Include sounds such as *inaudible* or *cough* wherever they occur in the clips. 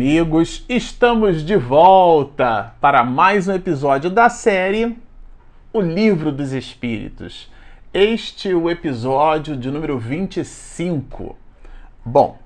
amigos, estamos de volta para mais um episódio da série O Livro dos Espíritos. Este é o episódio de número 25. Bom,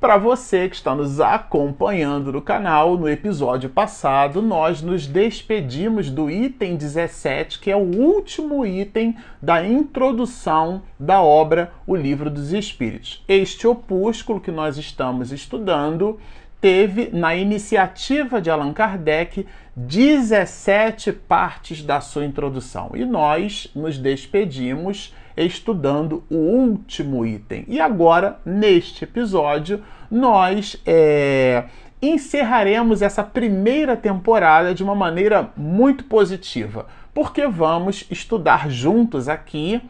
para você que está nos acompanhando no canal, no episódio passado, nós nos despedimos do item 17, que é o último item da introdução da obra O Livro dos Espíritos. Este opúsculo que nós estamos estudando teve, na iniciativa de Allan Kardec, 17 partes da sua introdução. E nós nos despedimos estudando o último item. E agora, neste episódio, nós é, encerraremos essa primeira temporada de uma maneira muito positiva, porque vamos estudar juntos aqui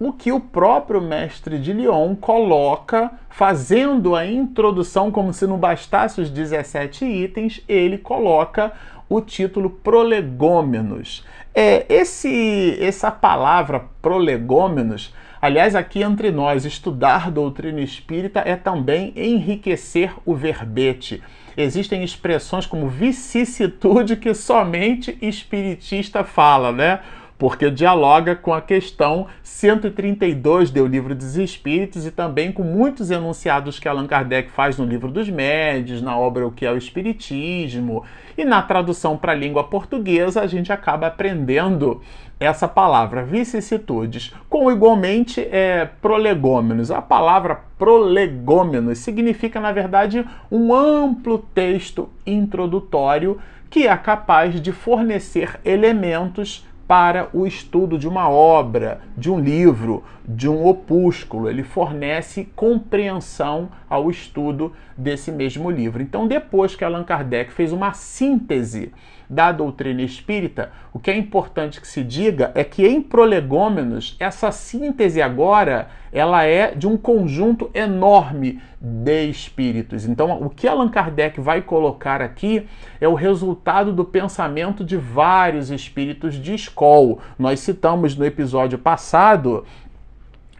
o que o próprio mestre de Lyon coloca, fazendo a introdução, como se não bastasse os 17 itens, ele coloca o título Prolegômenos. É, esse, essa palavra prolegômenos, aliás, aqui entre nós, estudar doutrina espírita é também enriquecer o verbete. Existem expressões como vicissitude que somente espiritista fala, né? Porque dialoga com a questão 132 do Livro dos Espíritos e também com muitos enunciados que Allan Kardec faz no Livro dos Médios, na obra O que é o Espiritismo, e na tradução para a língua portuguesa a gente acaba aprendendo essa palavra vicissitudes, com igualmente é, prolegômenos. A palavra prolegômenos significa, na verdade, um amplo texto introdutório que é capaz de fornecer elementos para o estudo de uma obra, de um livro, de um opúsculo. Ele fornece compreensão ao estudo desse mesmo livro. Então, depois que Allan Kardec fez uma síntese da doutrina espírita, o que é importante que se diga é que em prolegômenos essa síntese agora ela é de um conjunto enorme de espíritos. Então, o que Allan Kardec vai colocar aqui é o resultado do pensamento de vários espíritos de escola. Nós citamos no episódio passado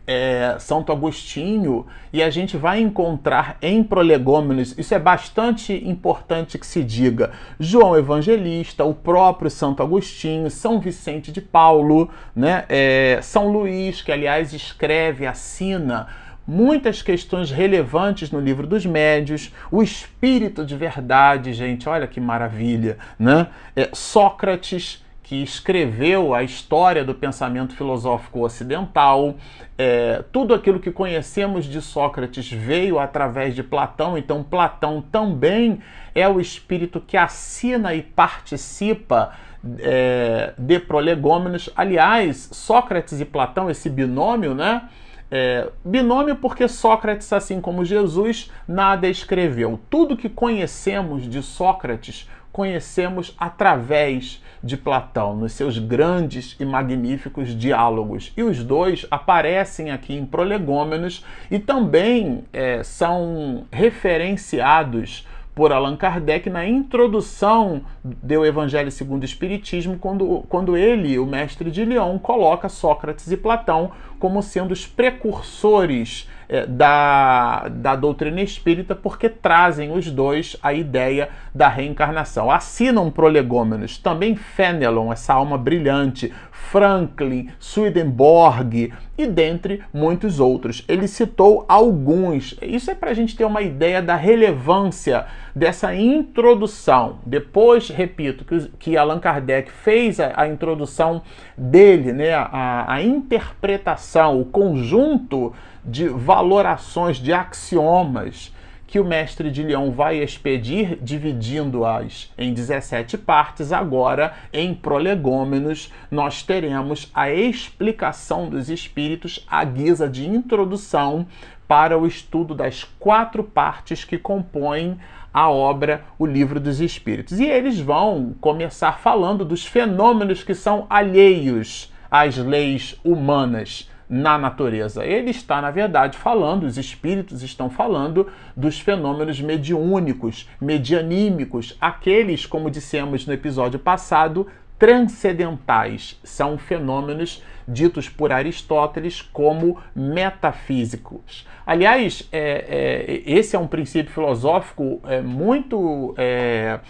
é, Santo Agostinho e a gente vai encontrar em prolegômenos, isso é bastante importante que se diga, João Evangelista, o próprio Santo Agostinho, São Vicente de Paulo, né, é, São Luís, que aliás escreve, assina muitas questões relevantes no livro dos médios, o espírito de verdade, gente, olha que maravilha, né? É, Sócrates, que escreveu a história do pensamento filosófico ocidental. É, tudo aquilo que conhecemos de Sócrates veio através de Platão, então Platão também é o espírito que assina e participa é, de prolegômenos. Aliás, Sócrates e Platão, esse binômio, né? É, binômio porque Sócrates, assim como Jesus, nada escreveu. Tudo que conhecemos de Sócrates conhecemos através de Platão, nos seus grandes e magníficos diálogos. E os dois aparecem aqui em Prolegômenos e também é, são referenciados por Allan Kardec na introdução do Evangelho segundo o Espiritismo, quando, quando ele, o mestre de Lyon, coloca Sócrates e Platão como sendo os precursores é, da, da doutrina espírita, porque trazem os dois a ideia da reencarnação. Assinam prolegômenos, também Fenelon, essa alma brilhante, Franklin, Swedenborg e dentre muitos outros. Ele citou alguns. Isso é para a gente ter uma ideia da relevância dessa introdução. Depois, repito, que, que Allan Kardec fez a, a introdução dele, né, a, a interpretação, o conjunto de valorações, de axiomas que o mestre de Leão vai expedir, dividindo-as em 17 partes. Agora, em prolegômenos, nós teremos a explicação dos espíritos à guisa de introdução para o estudo das quatro partes que compõem a obra O Livro dos Espíritos. E eles vão começar falando dos fenômenos que são alheios às leis humanas na natureza. Ele está, na verdade, falando, os espíritos estão falando dos fenômenos mediúnicos, medianímicos, aqueles, como dissemos no episódio passado, transcendentais. São fenômenos ditos por Aristóteles como metafísicos. Aliás, é, é, esse é um princípio filosófico é, muito é,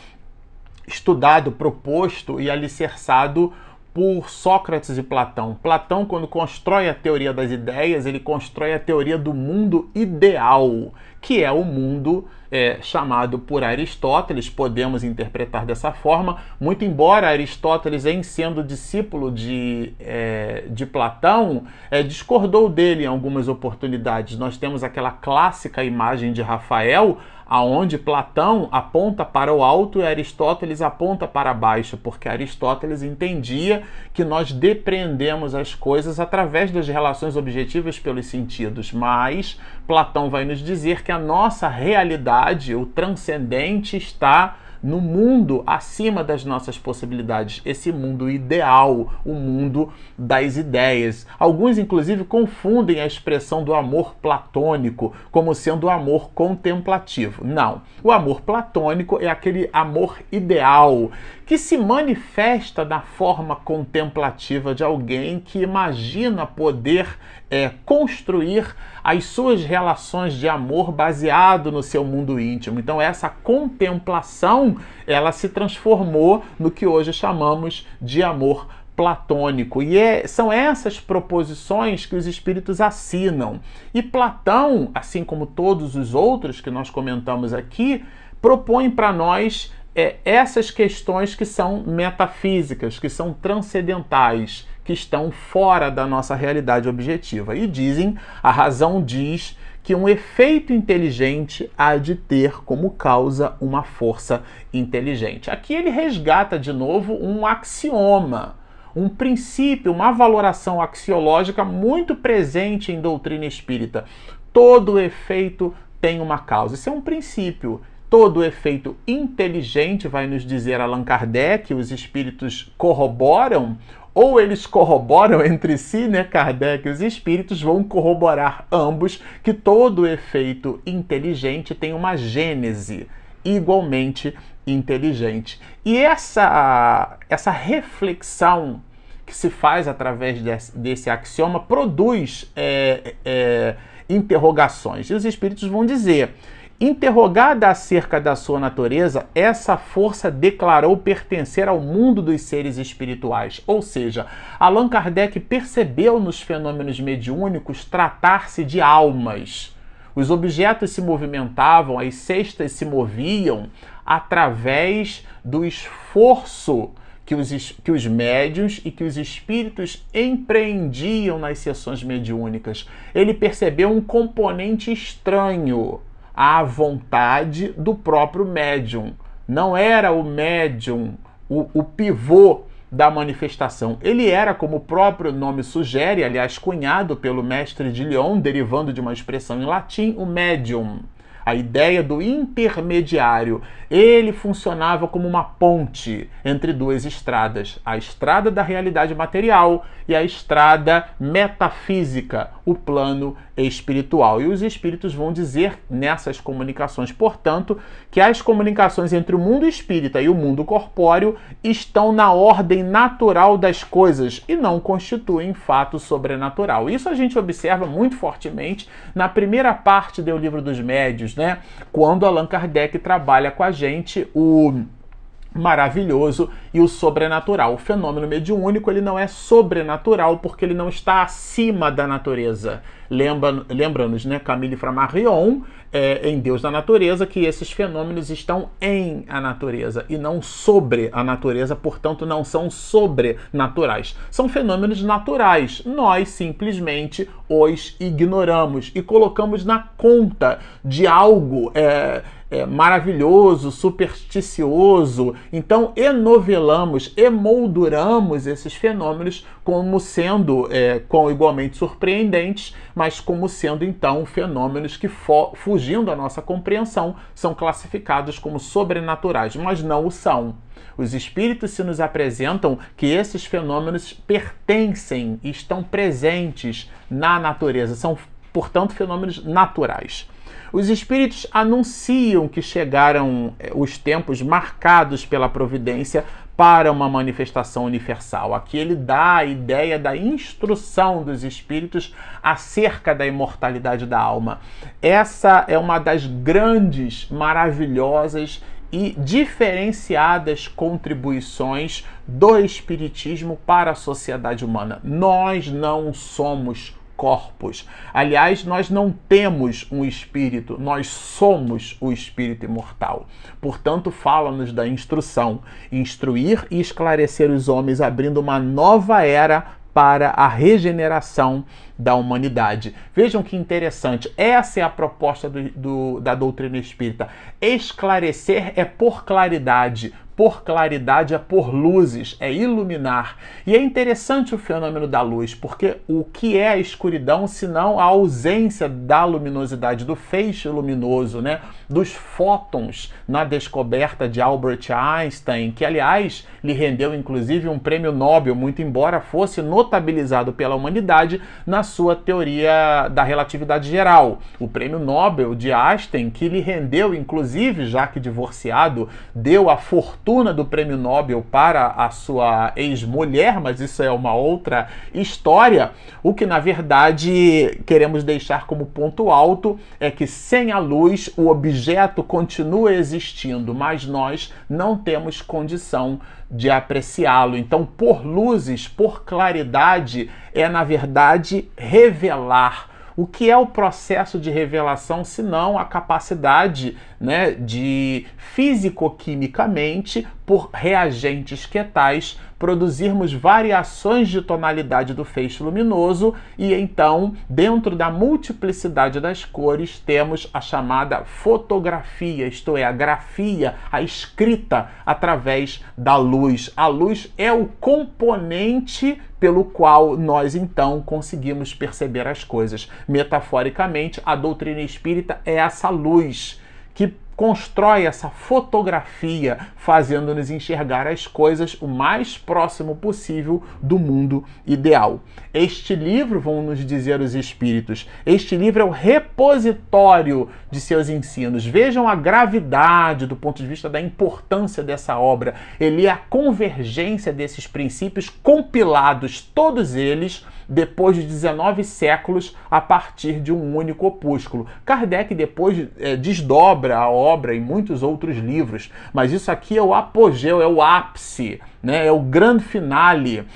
estudado, proposto e alicerçado por Sócrates e Platão. Platão, quando constrói a teoria das ideias, ele constrói a teoria do mundo ideal, que é o mundo é, chamado por Aristóteles, podemos interpretar dessa forma, muito embora Aristóteles, em sendo discípulo de, é, de Platão, é, discordou dele em algumas oportunidades. Nós temos aquela clássica imagem de Rafael aonde Platão aponta para o alto e Aristóteles aponta para baixo, porque Aristóteles entendia que nós depreendemos as coisas através das relações objetivas pelos sentidos, mas Platão vai nos dizer que a nossa realidade, o transcendente, está no mundo acima das nossas possibilidades, esse mundo ideal, o mundo das ideias. Alguns, inclusive, confundem a expressão do amor platônico como sendo o amor contemplativo. Não. O amor platônico é aquele amor ideal que se manifesta na forma contemplativa de alguém que imagina poder é, construir as suas relações de amor baseado no seu mundo íntimo. Então essa contemplação ela se transformou no que hoje chamamos de amor platônico. E é, são essas proposições que os espíritos assinam. E Platão, assim como todos os outros que nós comentamos aqui, propõe para nós é, essas questões que são metafísicas, que são transcendentais, que estão fora da nossa realidade objetiva. E dizem, a razão diz que um efeito inteligente há de ter como causa uma força inteligente. Aqui ele resgata de novo um axioma, um princípio, uma valoração axiológica muito presente em doutrina espírita. Todo efeito tem uma causa. Isso é um princípio Todo efeito inteligente, vai nos dizer Allan Kardec, os espíritos corroboram, ou eles corroboram entre si, né, Kardec, os espíritos vão corroborar ambos que todo efeito inteligente tem uma gênese igualmente inteligente. E essa, essa reflexão que se faz através desse, desse axioma produz é, é, interrogações. E os espíritos vão dizer Interrogada acerca da sua natureza, essa força declarou pertencer ao mundo dos seres espirituais, ou seja, Allan Kardec percebeu nos fenômenos mediúnicos tratar-se de almas. Os objetos se movimentavam, as cestas se moviam através do esforço que os, que os médiuns e que os espíritos empreendiam nas sessões mediúnicas. Ele percebeu um componente estranho à vontade do próprio médium. Não era o médium o, o pivô da manifestação. Ele era, como o próprio nome sugere, aliás, cunhado pelo mestre de Lyon, derivando de uma expressão em latim, o médium a ideia do intermediário. Ele funcionava como uma ponte entre duas estradas: a estrada da realidade material e a estrada metafísica, o plano espiritual. E os espíritos vão dizer nessas comunicações, portanto, que as comunicações entre o mundo espírita e o mundo corpóreo estão na ordem natural das coisas e não constituem fato sobrenatural. Isso a gente observa muito fortemente na primeira parte do livro dos médios, né? Quando Allan Kardec trabalha com a gente o maravilhoso e o sobrenatural. O fenômeno mediúnico ele não é sobrenatural porque ele não está acima da natureza. Lembra-nos, né, Camille Flammarion, é, em Deus da Natureza, que esses fenômenos estão em a natureza e não sobre a natureza, portanto, não são sobrenaturais. São fenômenos naturais. Nós simplesmente os ignoramos e colocamos na conta de algo. É, é, maravilhoso, supersticioso. Então, enovelamos, emolduramos esses fenômenos como sendo é, com igualmente surpreendentes, mas como sendo então fenômenos que, fugindo da nossa compreensão, são classificados como sobrenaturais, mas não o são. Os espíritos se nos apresentam que esses fenômenos pertencem, estão presentes na natureza, são portanto, fenômenos naturais. Os espíritos anunciam que chegaram eh, os tempos marcados pela providência para uma manifestação universal. Aqui ele dá a ideia da instrução dos espíritos acerca da imortalidade da alma. Essa é uma das grandes, maravilhosas e diferenciadas contribuições do Espiritismo para a sociedade humana. Nós não somos corpos. Aliás, nós não temos um espírito, nós somos o espírito imortal. Portanto, fala-nos da instrução, instruir e esclarecer os homens, abrindo uma nova era para a regeneração da humanidade. Vejam que interessante, essa é a proposta do, do, da doutrina espírita. Esclarecer é por claridade, por claridade, é por luzes, é iluminar. E é interessante o fenômeno da luz, porque o que é a escuridão senão a ausência da luminosidade, do feixe luminoso, né? dos fótons na descoberta de Albert Einstein, que aliás lhe rendeu inclusive um prêmio Nobel, muito embora fosse notabilizado pela humanidade na sua teoria da relatividade geral. O prêmio Nobel de Einstein, que lhe rendeu inclusive, já que divorciado, deu a fortuna fortuna do prêmio Nobel para a sua ex-mulher, mas isso é uma outra história. O que na verdade queremos deixar como ponto alto é que sem a luz o objeto continua existindo, mas nós não temos condição de apreciá-lo. Então, por luzes, por claridade, é na verdade revelar o que é o processo de revelação, se não a capacidade né, de físico-quimicamente, por reagentes quetais, produzirmos variações de tonalidade do feixe luminoso e então, dentro da multiplicidade das cores, temos a chamada fotografia, isto é, a grafia, a escrita através da luz. A luz é o componente pelo qual nós então conseguimos perceber as coisas. Metaforicamente, a doutrina espírita é essa luz que constrói essa fotografia, fazendo-nos enxergar as coisas o mais próximo possível do mundo ideal. Este livro, vão nos dizer os espíritos, este livro é o repositório de seus ensinos. Vejam a gravidade do ponto de vista da importância dessa obra. Ele é a convergência desses princípios compilados, todos eles depois de 19 séculos a partir de um único opúsculo. Kardec depois é, desdobra a obra em muitos outros livros, mas isso aqui é o apogeu, é o ápice, né? é o grande finale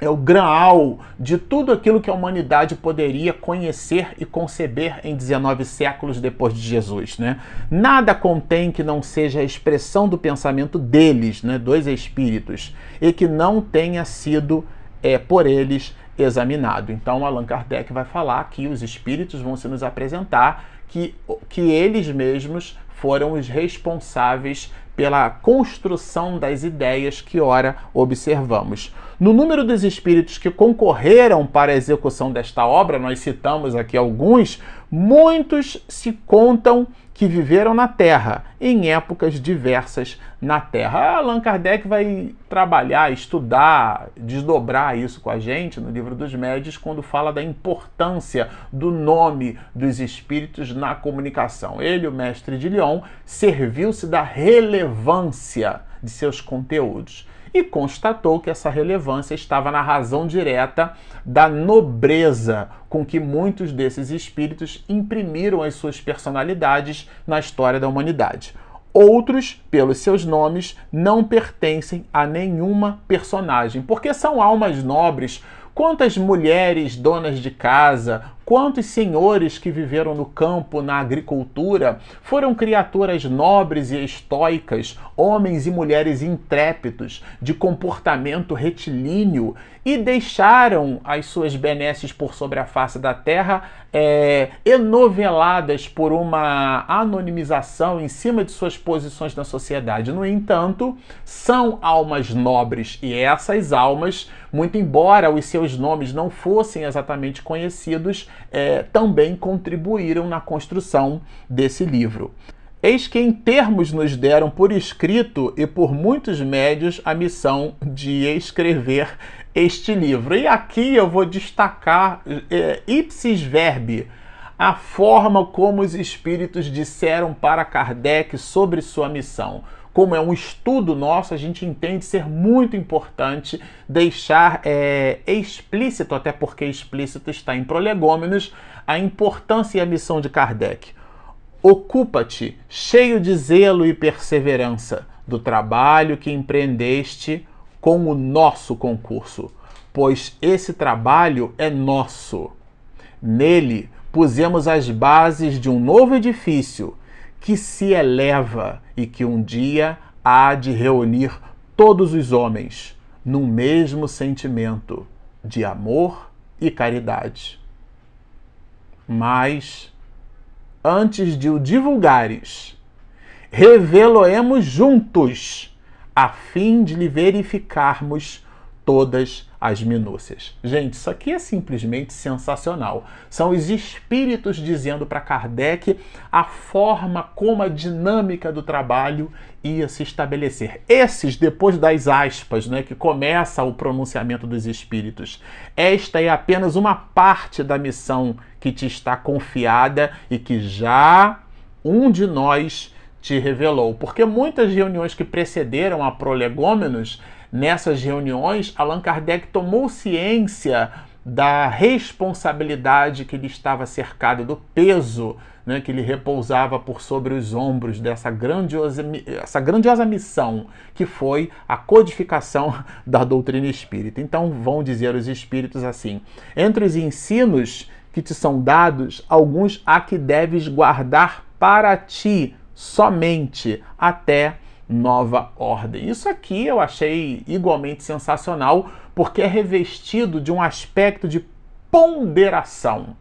é o graal de tudo aquilo que a humanidade poderia conhecer e conceber em 19 séculos depois de Jesus. Né? Nada contém que não seja a expressão do pensamento deles, né, dos espíritos, e que não tenha sido é, por eles examinado. Então, Allan Kardec vai falar que os espíritos vão se nos apresentar que, que eles mesmos foram os responsáveis pela construção das ideias que ora observamos. No número dos espíritos que concorreram para a execução desta obra, nós citamos aqui alguns, muitos se contam que viveram na Terra, em épocas diversas na Terra. Allan Kardec vai trabalhar, estudar, desdobrar isso com a gente no livro dos Médios, quando fala da importância do nome dos espíritos na comunicação. Ele, o mestre de Lyon, serviu-se da relevância de seus conteúdos e constatou que essa relevância estava na razão direta da nobreza com que muitos desses espíritos imprimiram as suas personalidades na história da humanidade. Outros, pelos seus nomes, não pertencem a nenhuma personagem, porque são almas nobres. Quantas mulheres donas de casa, Quantos senhores que viveram no campo, na agricultura, foram criaturas nobres e estoicas, homens e mulheres intrépidos, de comportamento retilíneo, e deixaram as suas benesses por sobre a face da terra é, enoveladas por uma anonimização em cima de suas posições na sociedade. No entanto, são almas nobres e essas almas, muito embora os seus nomes não fossem exatamente conhecidos, é, também contribuíram na construção desse livro. Eis que em termos nos deram por escrito e por muitos médios a missão de escrever este livro. E aqui eu vou destacar é, ipsis verbi, a forma como os espíritos disseram para Kardec sobre sua missão. Como é um estudo nosso, a gente entende ser muito importante deixar é, explícito, até porque explícito está em prolegômenos, a importância e a missão de Kardec. Ocupa-te, cheio de zelo e perseverança, do trabalho que empreendeste com o nosso concurso, pois esse trabalho é nosso. Nele pusemos as bases de um novo edifício que se eleva e que um dia há de reunir todos os homens num mesmo sentimento de amor e caridade. Mas, antes de o divulgares, revelo-emos juntos, a fim de lhe verificarmos todas as minúcias. Gente, isso aqui é simplesmente sensacional. São os espíritos dizendo para Kardec a forma como a dinâmica do trabalho ia se estabelecer. Esses, depois das aspas, né, que começa o pronunciamento dos espíritos, esta é apenas uma parte da missão que te está confiada e que já um de nós te revelou. Porque muitas reuniões que precederam a Prolegômenos Nessas reuniões, Allan Kardec tomou ciência da responsabilidade que lhe estava cercada, do peso né, que lhe repousava por sobre os ombros dessa grandiosa, essa grandiosa missão que foi a codificação *laughs* da doutrina espírita. Então vão dizer os espíritos assim: entre os ensinos que te são dados, alguns há que deves guardar para ti somente até nova ordem. Isso aqui eu achei igualmente sensacional, porque é revestido de um aspecto de ponderação.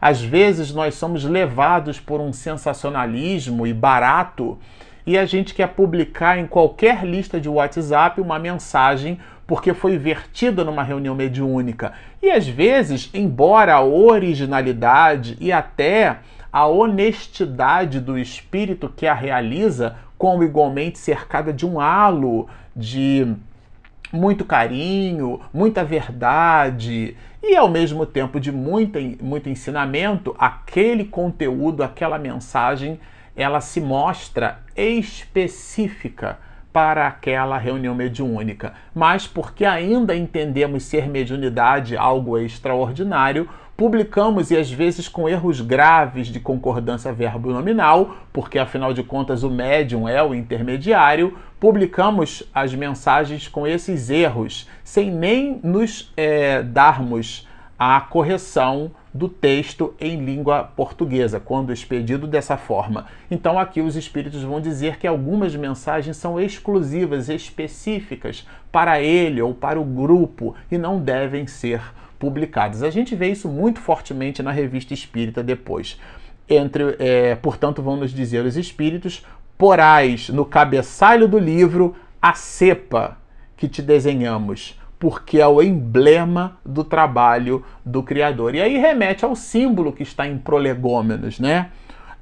Às vezes nós somos levados por um sensacionalismo e barato e a gente quer publicar em qualquer lista de WhatsApp uma mensagem porque foi vertida numa reunião mediúnica. E às vezes, embora a originalidade e até a honestidade do espírito que a realiza como igualmente cercada de um halo de muito carinho, muita verdade e ao mesmo tempo de muito, muito ensinamento, aquele conteúdo, aquela mensagem, ela se mostra específica para aquela reunião mediúnica. Mas porque ainda entendemos ser mediunidade algo extraordinário, publicamos e às vezes com erros graves de concordância verbo-nominal, porque afinal de contas o médium é o intermediário, publicamos as mensagens com esses erros, sem nem nos é, darmos a correção do texto em língua portuguesa, quando expedido dessa forma. Então, aqui os espíritos vão dizer que algumas mensagens são exclusivas, específicas para ele ou para o grupo e não devem ser publicadas. A gente vê isso muito fortemente na revista espírita depois. Entre, é, portanto, vão nos dizer os espíritos, porais no cabeçalho do livro a cepa que te desenhamos, porque é o emblema do trabalho do Criador. E aí remete ao símbolo que está em prolegômenos, né?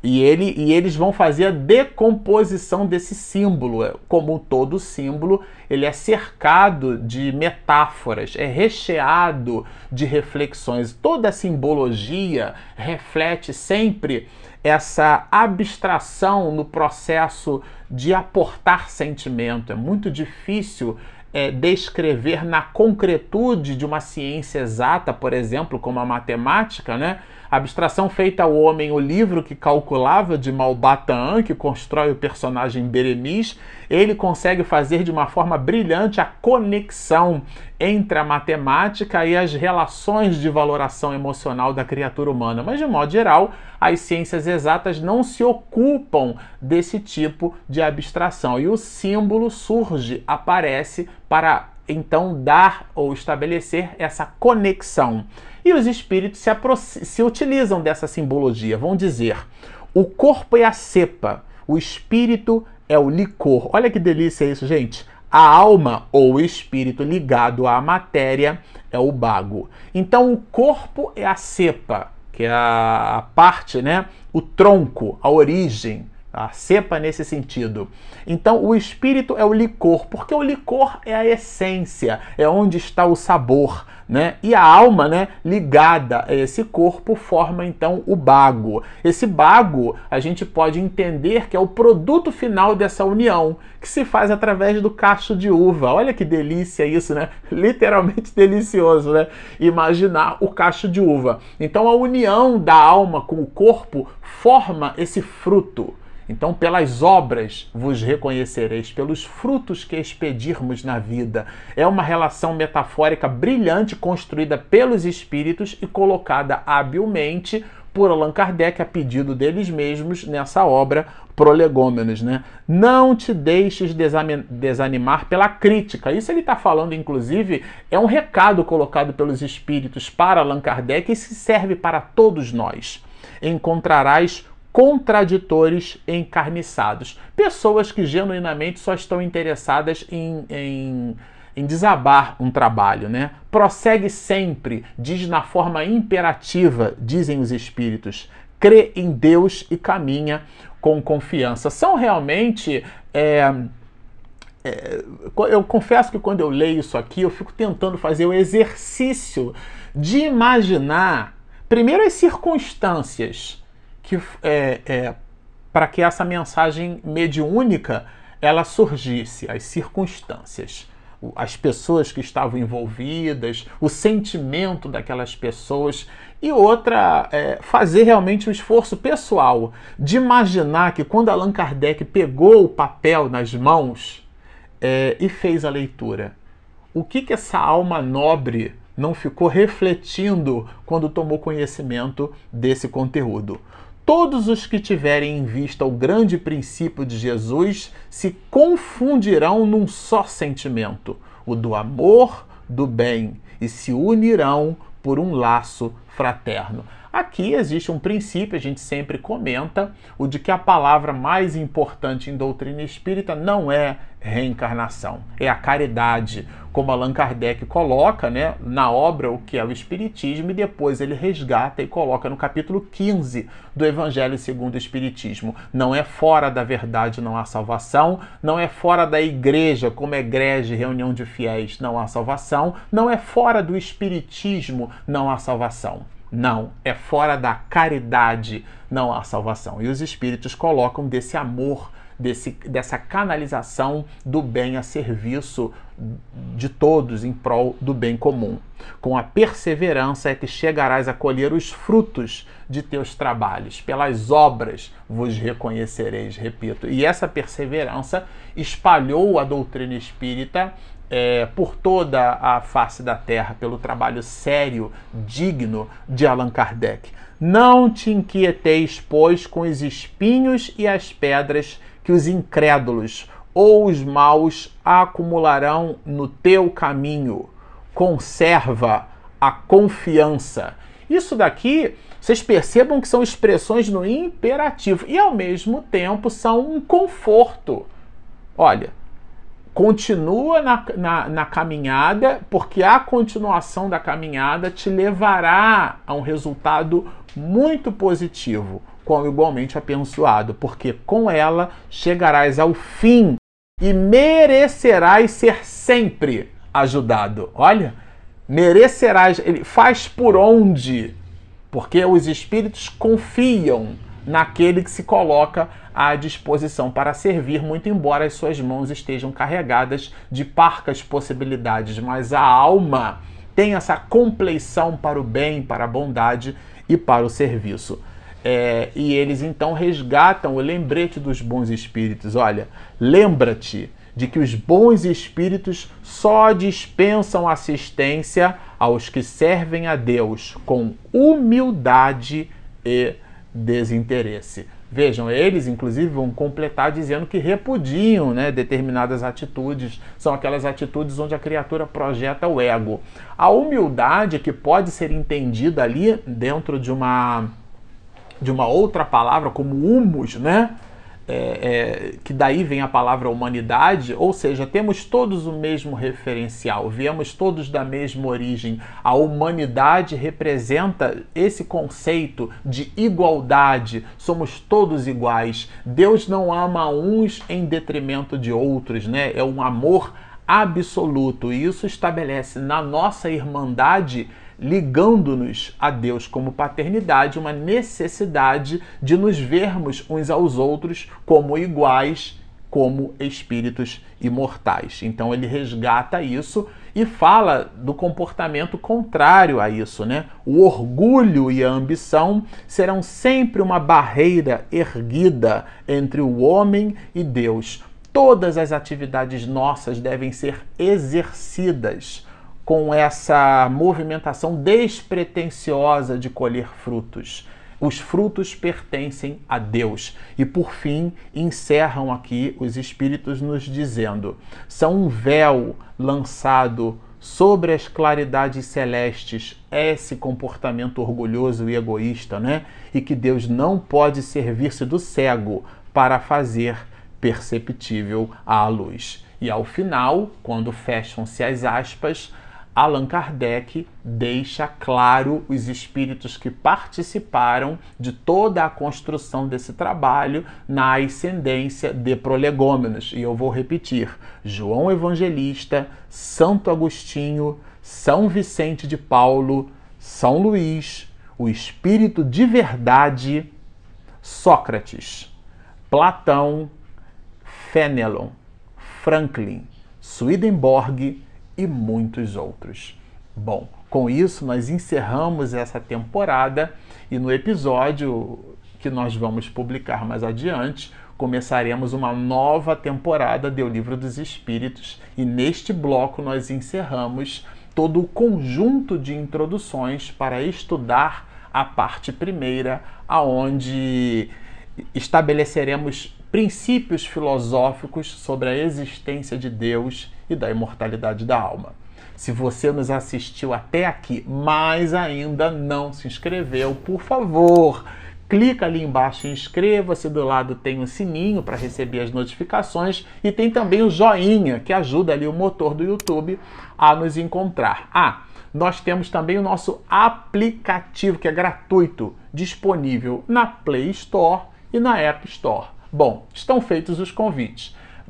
E, ele, e eles vão fazer a decomposição desse símbolo. É, como todo símbolo, ele é cercado de metáforas, é recheado de reflexões. Toda a simbologia reflete sempre essa abstração no processo de aportar sentimento. É muito difícil é, descrever na concretude de uma ciência exata, por exemplo, como a matemática, né? Abstração feita ao homem, o livro que calculava de Malbataan, que constrói o personagem Berenice, ele consegue fazer de uma forma brilhante a conexão entre a matemática e as relações de valoração emocional da criatura humana. Mas, de modo geral, as ciências exatas não se ocupam desse tipo de abstração. E o símbolo surge, aparece para então dar ou estabelecer essa conexão. E os espíritos se, se utilizam dessa simbologia, vão dizer: o corpo é a cepa, o espírito é o licor. Olha que delícia isso, gente. A alma ou o espírito ligado à matéria é o bago. Então o corpo é a cepa, que é a parte, né? O tronco, a origem a cepa nesse sentido. Então, o espírito é o licor, porque o licor é a essência, é onde está o sabor, né? E a alma, né, ligada a esse corpo, forma então o bago. Esse bago a gente pode entender que é o produto final dessa união, que se faz através do cacho de uva. Olha que delícia isso, né? *laughs* Literalmente delicioso, né? Imaginar o cacho de uva. Então, a união da alma com o corpo forma esse fruto. Então, pelas obras vos reconhecereis, pelos frutos que expedirmos na vida. É uma relação metafórica brilhante construída pelos espíritos e colocada habilmente por Allan Kardec a pedido deles mesmos nessa obra Prolegômenos, né? Não te deixes desanimar pela crítica. Isso ele está falando, inclusive, é um recado colocado pelos espíritos para Allan Kardec e se serve para todos nós. Encontrarás contraditores encarniçados. Pessoas que genuinamente só estão interessadas em, em, em, desabar um trabalho, né? Prossegue sempre, diz na forma imperativa, dizem os espíritos. Crê em Deus e caminha com confiança. São realmente. É, é, eu confesso que quando eu leio isso aqui, eu fico tentando fazer o exercício de imaginar, primeiro, as circunstâncias que é, é, para que essa mensagem mediúnica ela surgisse, as circunstâncias, as pessoas que estavam envolvidas, o sentimento daquelas pessoas. E outra, é, fazer realmente um esforço pessoal de imaginar que quando Allan Kardec pegou o papel nas mãos é, e fez a leitura, o que, que essa alma nobre não ficou refletindo quando tomou conhecimento desse conteúdo? Todos os que tiverem em vista o grande princípio de Jesus se confundirão num só sentimento, o do amor, do bem, e se unirão por um laço fraterno. Aqui existe um princípio, a gente sempre comenta, o de que a palavra mais importante em doutrina espírita não é reencarnação, é a caridade, como Allan Kardec coloca né, na obra O que é o Espiritismo, e depois ele resgata e coloca no capítulo 15 do Evangelho segundo o Espiritismo. Não é fora da verdade, não há salvação, não é fora da igreja, como egrege, reunião de fiéis, não há salvação, não é fora do Espiritismo, não há salvação. Não, é fora da caridade, não há salvação. E os espíritos colocam desse amor, desse, dessa canalização do bem a serviço de todos em prol do bem comum. Com a perseverança é que chegarás a colher os frutos de teus trabalhos, pelas obras vos reconhecereis, repito. E essa perseverança espalhou a doutrina espírita é, por toda a face da terra pelo trabalho sério, digno de Allan Kardec. Não te inquieteis, pois, com os espinhos e as pedras que os incrédulos ou os maus acumularão no teu caminho. Conserva a confiança. Isso daqui, vocês percebam que são expressões no imperativo e ao mesmo tempo são um conforto. Olha, continua na, na, na, caminhada, porque a continuação da caminhada te levará a um resultado muito positivo, como igualmente abençoado, porque com ela chegarás ao fim e merecerás ser sempre ajudado. Olha, merecerás, ele faz por onde, porque os espíritos confiam naquele que se coloca à disposição para servir, muito embora as suas mãos estejam carregadas de parcas possibilidades, mas a alma tem essa compleição para o bem, para a bondade e para o serviço. É, e eles então resgatam o lembrete dos bons espíritos. Olha, lembra-te de que os bons espíritos só dispensam assistência aos que servem a Deus com humildade e desinteresse. Vejam, eles inclusive vão completar dizendo que repudiam né, determinadas atitudes, são aquelas atitudes onde a criatura projeta o ego. A humildade que pode ser entendida ali dentro de uma, de uma outra palavra, como humus, né? É, é, que daí vem a palavra humanidade, ou seja, temos todos o mesmo referencial, viemos todos da mesma origem. A humanidade representa esse conceito de igualdade, somos todos iguais. Deus não ama uns em detrimento de outros, né? É um amor absoluto e isso estabelece na nossa irmandade ligando-nos a Deus como paternidade, uma necessidade de nos vermos uns aos outros como iguais, como espíritos imortais. Então ele resgata isso e fala do comportamento contrário a isso, né? O orgulho e a ambição serão sempre uma barreira erguida entre o homem e Deus. Todas as atividades nossas devem ser exercidas com essa movimentação despretensiosa de colher frutos. Os frutos pertencem a Deus. E por fim, encerram aqui os Espíritos nos dizendo: são um véu lançado sobre as claridades celestes esse comportamento orgulhoso e egoísta, né? E que Deus não pode servir-se do cego para fazer perceptível a luz. E ao final, quando fecham-se as aspas, Allan Kardec deixa claro os espíritos que participaram de toda a construção desse trabalho na ascendência de prolegômenos. E eu vou repetir: João Evangelista, Santo Agostinho, São Vicente de Paulo, São Luís, o espírito de verdade, Sócrates, Platão, Fenelon, Franklin, Swedenborg e muitos outros. Bom, com isso nós encerramos essa temporada e no episódio que nós vamos publicar mais adiante, começaremos uma nova temporada de O Livro dos Espíritos e neste bloco nós encerramos todo o conjunto de introduções para estudar a parte primeira, aonde estabeleceremos princípios filosóficos sobre a existência de Deus e da imortalidade da alma. Se você nos assistiu até aqui, mas ainda não se inscreveu, por favor, clica ali embaixo e inscreva-se. Do lado tem um sininho para receber as notificações e tem também o joinha que ajuda ali o motor do YouTube a nos encontrar. Ah, nós temos também o nosso aplicativo que é gratuito, disponível na Play Store e na App Store. Bom, estão feitos os convites.